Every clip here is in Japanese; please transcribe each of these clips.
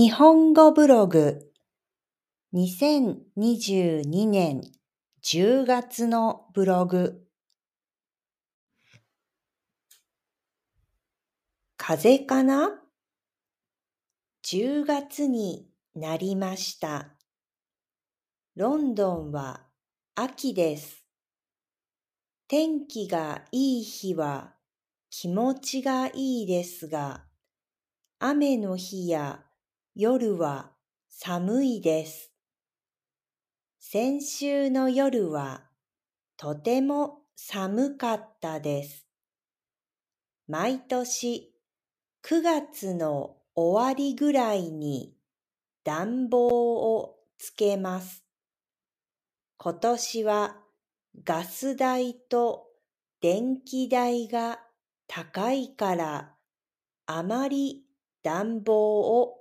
日本語ブログ2022年10月のブログ風かな ?10 月になりました。ロンドンは秋です。天気がいい日は気持ちがいいですが、雨の日や夜は寒いです。先週の夜はとても寒かったです。毎年9月の終わりぐらいに暖房をつけます。今年はガス代と電気代が高いからあまり暖房を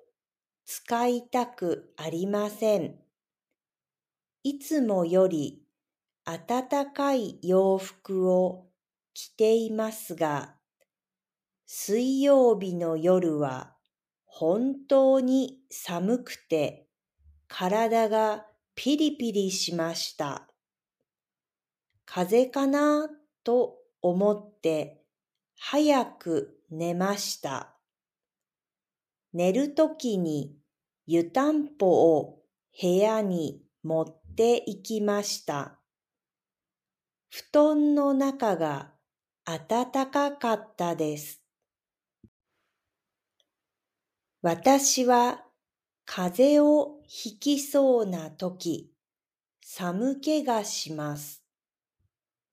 使いたくありません。いつもより暖かい洋服を着ていますが、水曜日の夜は本当に寒くて体がピリピリしました。風邪かなと思って早く寝ました。寝るときに湯たんぽを部屋に持って行きました。布団の中が暖かかったです。私は風邪をひきそうなとき、寒気がします。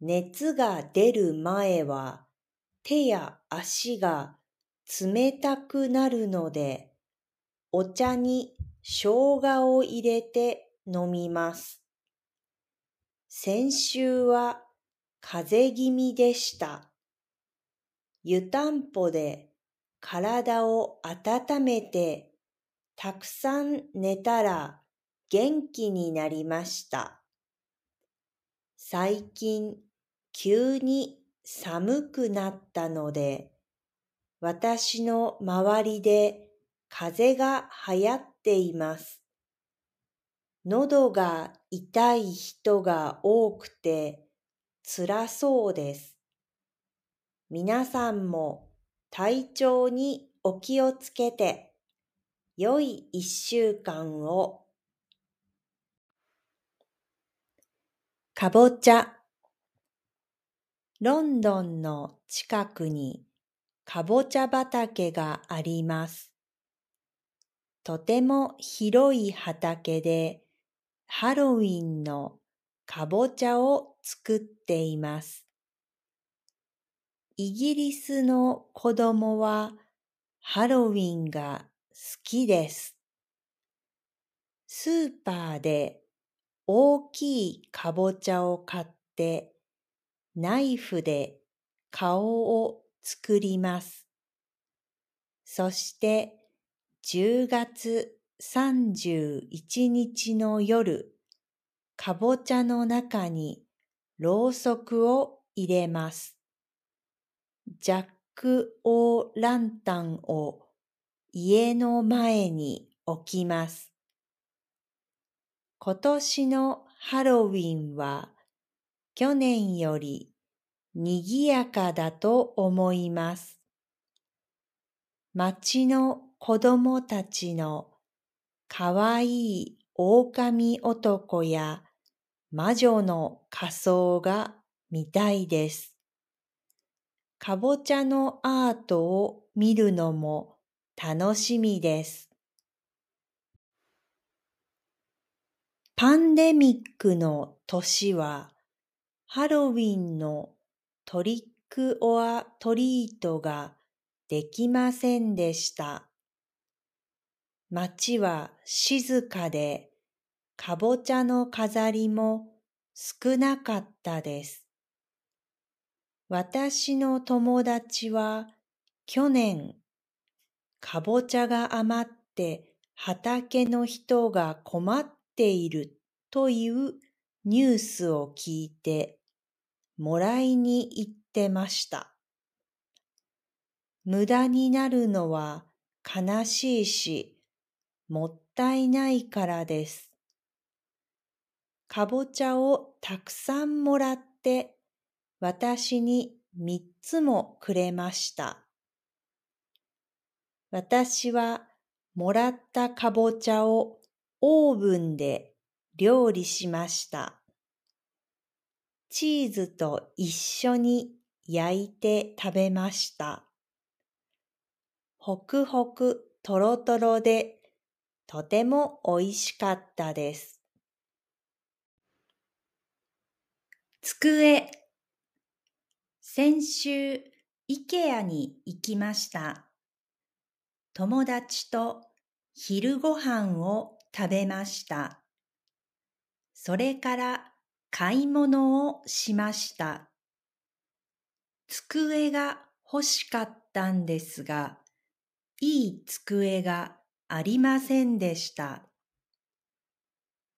熱が出る前は手や足が冷たくなるので、お茶に生姜を入れて飲みます。先週は風邪気味でした。湯たんぽで体を温めてたくさん寝たら元気になりました。最近急に寒くなったので私の周りで風が流行っています。喉が痛い人が多くて辛そうです。皆さんも体調にお気をつけて良い一週間を。かぼちゃロンドンの近くにかぼちゃ畑があります。とても広い畑でハロウィンのかぼちゃを作っています。イギリスの子供はハロウィンが好きです。スーパーで大きいかぼちゃを買ってナイフで顔を作ります。そして10月31日の夜、かぼちゃの中にろうそくを入れます。ジャック・オー・ランタンを家の前に置きます。今年のハロウィンは去年より賑やかだと思います。町の子供たちのかわいい狼男や魔女の仮装が見たいです。かぼちゃのアートを見るのも楽しみです。パンデミックの年はハロウィンのトリックオアトリートができませんでした。街は静かで、かぼちゃの飾りも少なかったです。私の友達は去年、かぼちゃが余って畑の人が困っているというニュースを聞いてもらいに行ってました。無駄になるのは悲しいし、もったいないからです。かぼちゃをたくさんもらって私に三つもくれました。私はもらったかぼちゃをオーブンで料理しました。チーズと一緒に焼いて食べました。ほくほくとろとろでとてもおいしかったです。机先週、イケアに行きました。友達と昼ご飯を食べました。それから買い物をしました。机が欲しかったんですが、いい机がありませんでした。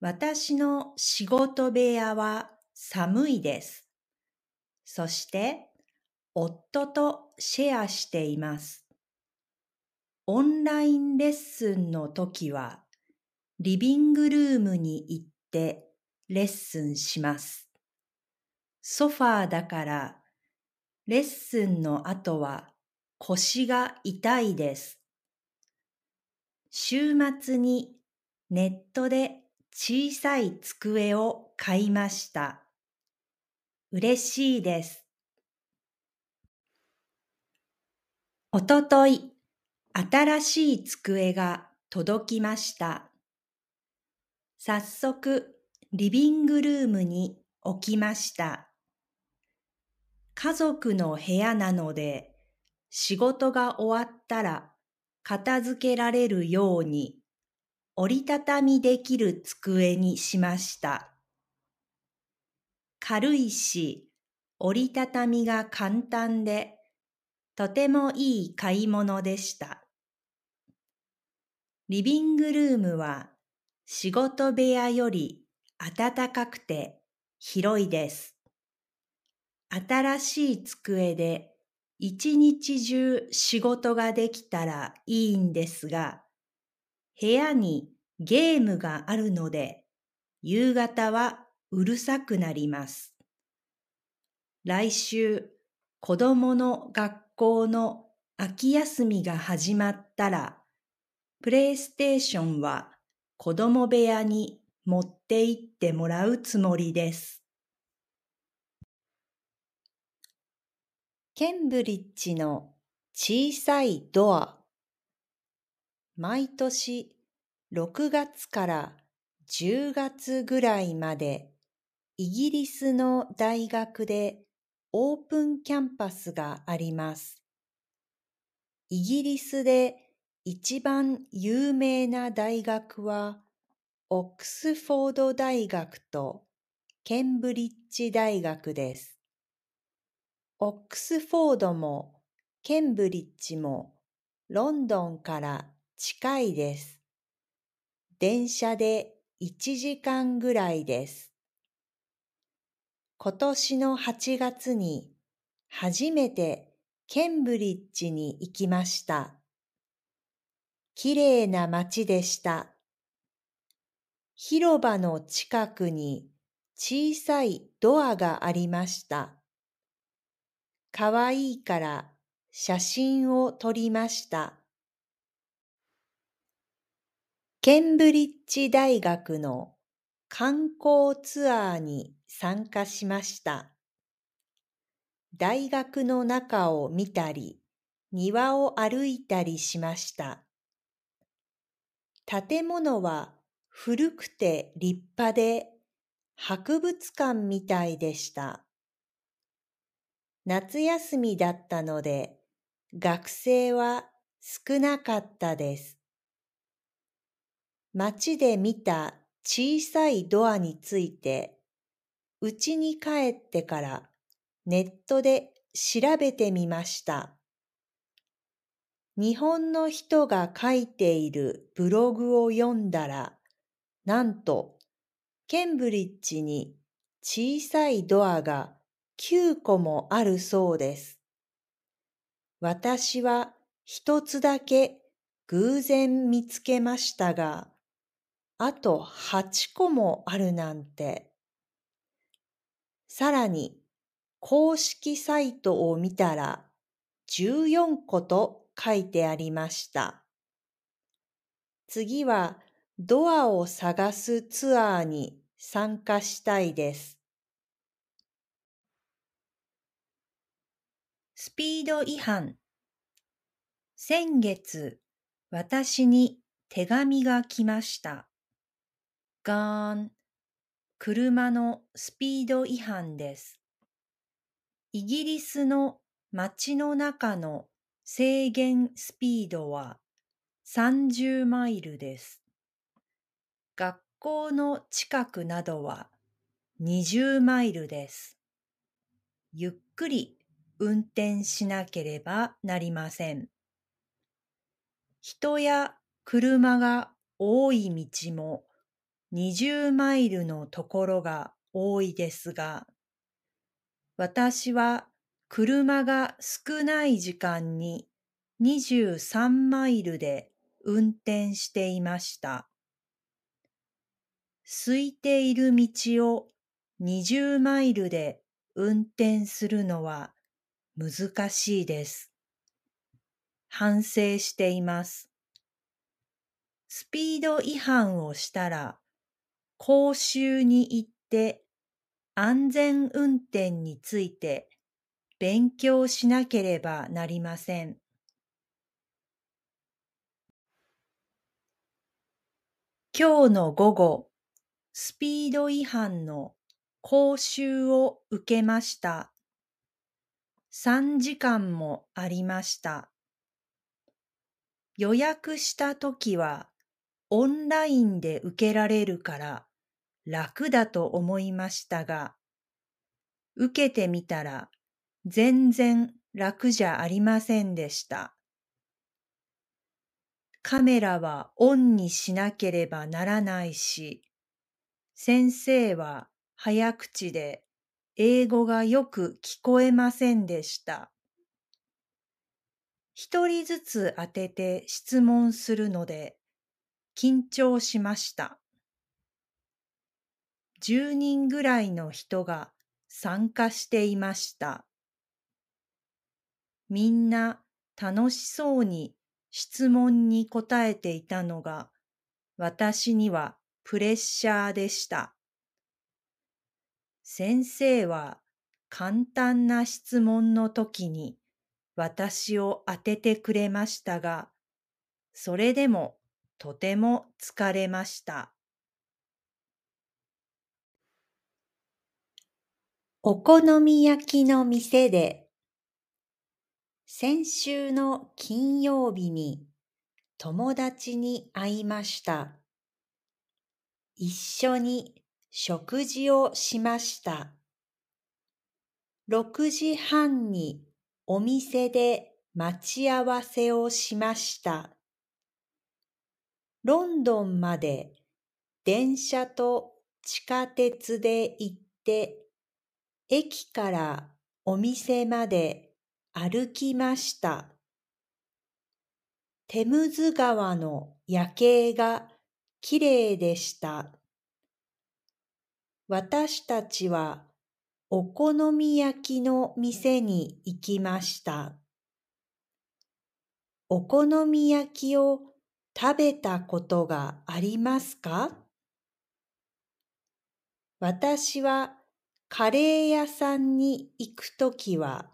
私の仕事部屋は寒いです。そして、夫とシェアしています。オンラインレッスンの時は、リビングルームに行ってレッスンします。ソファーだから、レッスンの後は腰が痛いです。週末にネットで小さい机を買いました。嬉しいです。おととい、新しい机が届きました。早速、リビングルームに置きました。家族の部屋なので、仕事が終わったら片付けられるように折りたたみできる机にしました。軽いし、折りたたみが簡単で、とてもいい買い物でした。リビングルームは仕事部屋より暖かくて広いです。新しい机で一日中仕事ができたらいいんですが、部屋にゲームがあるので、夕方はうるさくなります。来週、子供の学校の秋休みが始まったら、プレイステーションは子供部屋に持って行ってもらうつもりです。ケンブリッジの小さいドア毎年6月から10月ぐらいまでイギリスの大学でオープンキャンパスがあります。イギリスで一番有名な大学は、オックスフォード大学とケンブリッジ大学です。オックスフォードもケンブリッジもロンドンから近いです。電車で1時間ぐらいです。今年の8月に初めてケンブリッジに行きました。きれいな街でした。広場の近くに小さいドアがありました。かわいいから写真を撮りました。ケンブリッジ大学の観光ツアーに参加しました。大学の中を見たり、庭を歩いたりしました。建物は古くて立派で博物館みたいでした。夏休みだったので学生は少なかったです。街で見た小さいドアについて家に帰ってからネットで調べてみました。日本の人が書いているブログを読んだら、なんと、ケンブリッジに小さいドアが9個もあるそうです。私は一つだけ偶然見つけましたが、あと8個もあるなんて。さらに、公式サイトを見たら14個と書いてありました。次はドアを探すツアーに参加したいです。スピード違反先月、私に手紙が来ました。ガーン、車のスピード違反です。イギリスの街の中の制限スピードは30マイルです。学校の近くなどは20マイルです。ゆっくり運転しなければなりません。人や車が多い道も20マイルのところが多いですが、私は車が少ない時間に23マイルで運転していました。空いている道を20マイルで運転するのは難しいです。反省しています。スピード違反をしたら講習に行って安全運転について勉強しなければなりません。今日の午後、スピード違反の講習を受けました。3時間もありました。予約したときはオンラインで受けられるから楽だと思いましたが、受けてみたら全然楽じゃありませんでした。カメラはオンにしなければならないし、先生は早口で英語がよく聞こえませんでした。一人ずつ当てて質問するので緊張しました。10人ぐらいの人が参加していました。みんな楽しそうに質問に答えていたのが私にはプレッシャーでした。先生は簡単な質問の時に私を当ててくれましたが、それでもとても疲れました。お好み焼きの店で先週の金曜日に友達に会いました。一緒に食事をしました。6時半にお店で待ち合わせをしました。ロンドンまで電車と地下鉄で行って駅からお店まで歩きました。テムズ川の夜景がきれいでした。私たちはお好み焼きの店に行きました。お好み焼きを食べたことがありますか？私はカレー屋さんに行くときは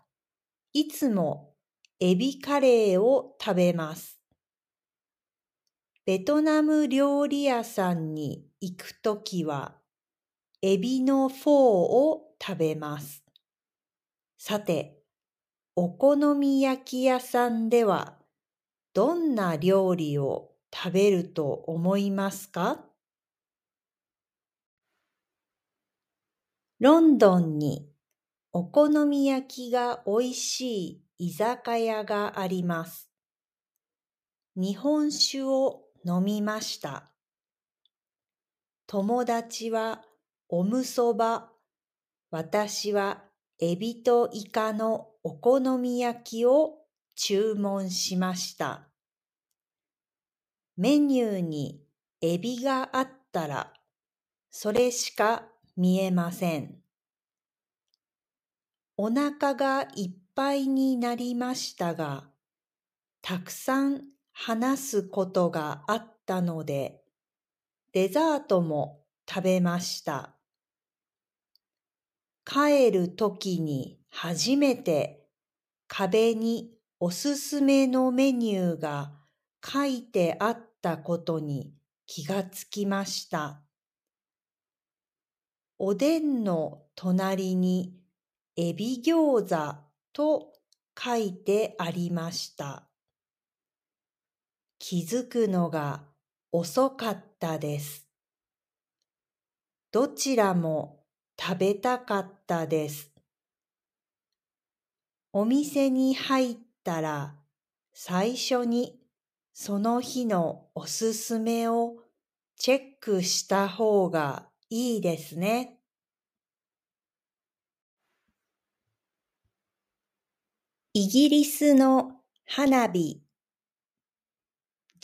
いつもエビカレーを食べます。ベトナム料理屋さんに行くときはエビのフォーを食べます。さて、お好み焼き屋さんではどんな料理を食べると思いますか？ロンドンにお好み焼きがおいしい居酒屋があります。日本酒を飲みました。友達はおむそば、私はエビとイカのお好み焼きを注文しました。メニューにエビがあったら、それしか見えません。お腹がいっぱいになりましたが、たくさん話すことがあったので、デザートも食べました。帰るときに初めて壁におすすめのメニューが書いてあったことに気がつきました。おでんの隣にエビ餃子と書いてありました。気づくのが遅かったです。どちらも食べたかったです。お店に入ったら最初にその日のおすすめをチェックした方がいいですね。イギリスの花火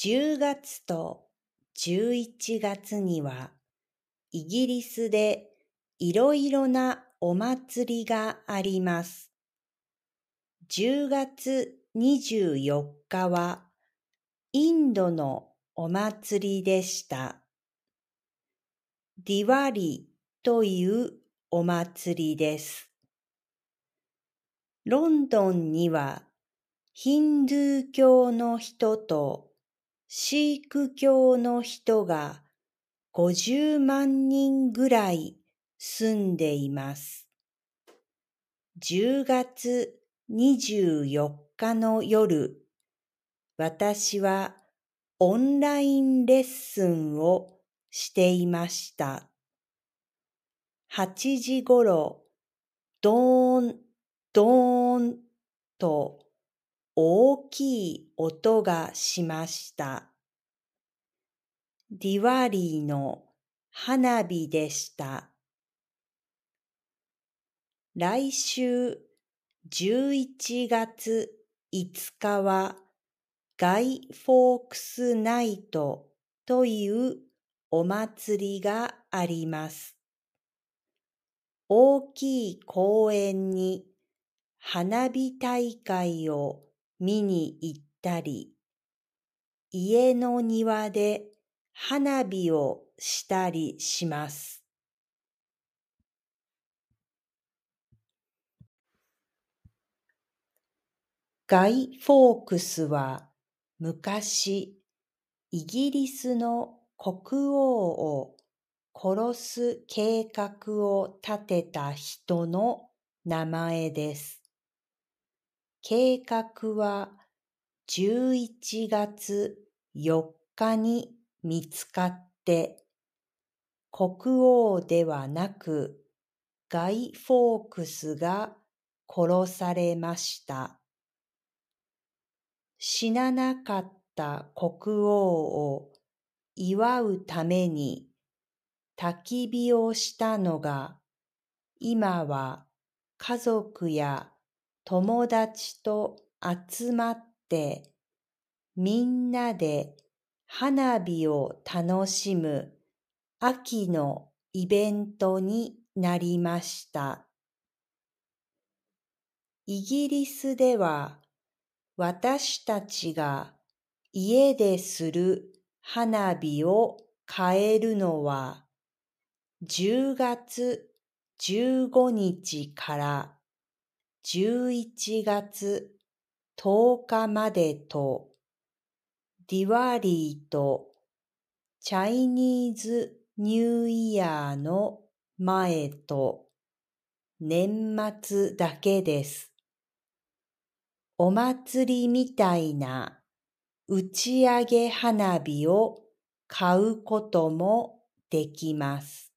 10月と11月にはイギリスでいろいろなお祭りがあります。10月24日はインドのお祭りでした。ディワリというお祭りです。ロンドンにはヒンドゥー教の人とシーク教の人が50万人ぐらい住んでいます。10月24日の夜、私はオンラインレッスンをしていました。8時ごろ、ドーン、ドーンと大きい音がしました。ディワリーの花火でした。来週11月5日はガイ・フォークス・ナイトというお祭りがあります。大きい公園に花火大会を見に行ったり、家の庭で花火をしたりします。ガイ・フォークスは昔、イギリスの国王を殺す計画を立てた人の名前です。計画は11月4日に見つかって、国王ではなくガイ・フォークスが殺されました。死ななかった国王を祝うために焚き火をしたのが今は家族や友達と集まってみんなで花火を楽しむ秋のイベントになりました。イギリスでは私たちが家でする花火を変えるのは10月15日から11月10日までとディワリーとチャイニーズニューイヤーの前と年末だけです。お祭りみたいな打ち上げ花火を買うこともできます。